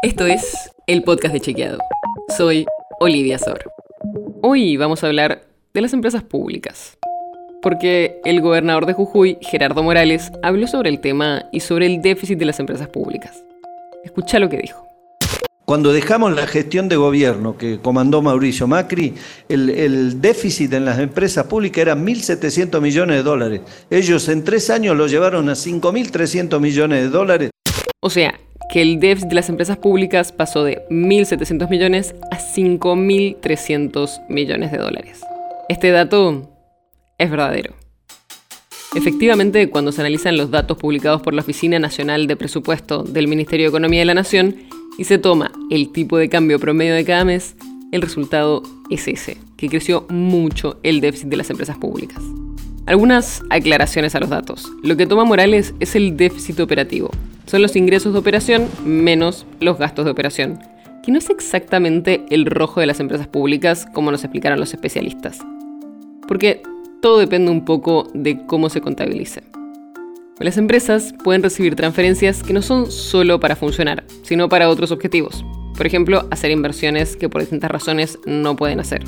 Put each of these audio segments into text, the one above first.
Esto es el podcast de Chequeado. Soy Olivia Sor. Hoy vamos a hablar de las empresas públicas. Porque el gobernador de Jujuy, Gerardo Morales, habló sobre el tema y sobre el déficit de las empresas públicas. Escucha lo que dijo. Cuando dejamos la gestión de gobierno que comandó Mauricio Macri, el, déficit en las empresas públicas era 1.700 millones de dólares. Ellos en tres años lo llevaron a 5.300 millones de dólares. O sea, que el déficit de las empresas públicas pasó de 1.700 millones a 5.300 millones de dólares. Este dato es verdadero. Efectivamente, cuando se analizan los datos publicados por la Oficina Nacional de Presupuesto del Ministerio de Economía de la Nación, y se toma el tipo de cambio promedio de cada mes, el resultado es ese, que creció mucho el déficit de las empresas públicas. Algunas aclaraciones a los datos. Lo que toma Morales es el déficit operativo. Son los ingresos de operación menos los gastos de operación, que no es exactamente el rojo de las empresas públicas como nos explicaron los especialistas. Porque todo depende un poco de cómo se contabilice. Las empresas pueden recibir transferencias que no son solo para funcionar, sino para otros objetivos. Por ejemplo, hacer inversiones que por distintas razones no pueden hacer.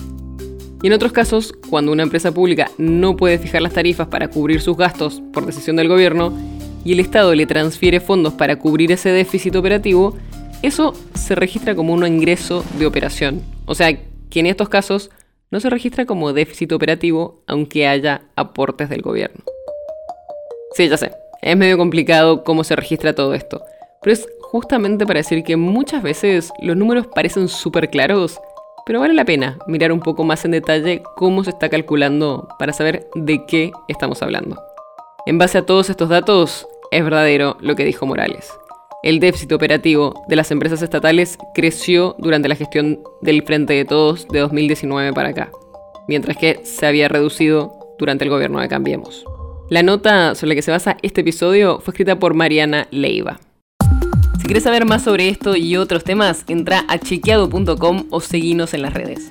Y en otros casos, cuando una empresa pública no puede fijar las tarifas para cubrir sus gastos por decisión del gobierno y el Estado le transfiere fondos para cubrir ese déficit operativo, eso se registra como un ingreso de operación. O sea, que en estos casos no se registra como déficit operativo aunque haya aportes del gobierno. Sí, ya sé, es medio complicado cómo se registra todo esto, pero es justamente para decir que muchas veces los números parecen súper claros, pero vale la pena mirar un poco más en detalle cómo se está calculando para saber de qué estamos hablando. En base a todos estos datos, es verdadero lo que dijo Morales. El déficit operativo de las empresas estatales creció durante la gestión del Frente de Todos de 2019 para acá, mientras que se había reducido durante el gobierno de Cambiemos. La nota sobre la que se basa este episodio fue escrita por Mariana Leiva. Si quieres saber más sobre esto y otros temas, entra a chequeado.com o seguinos en las redes.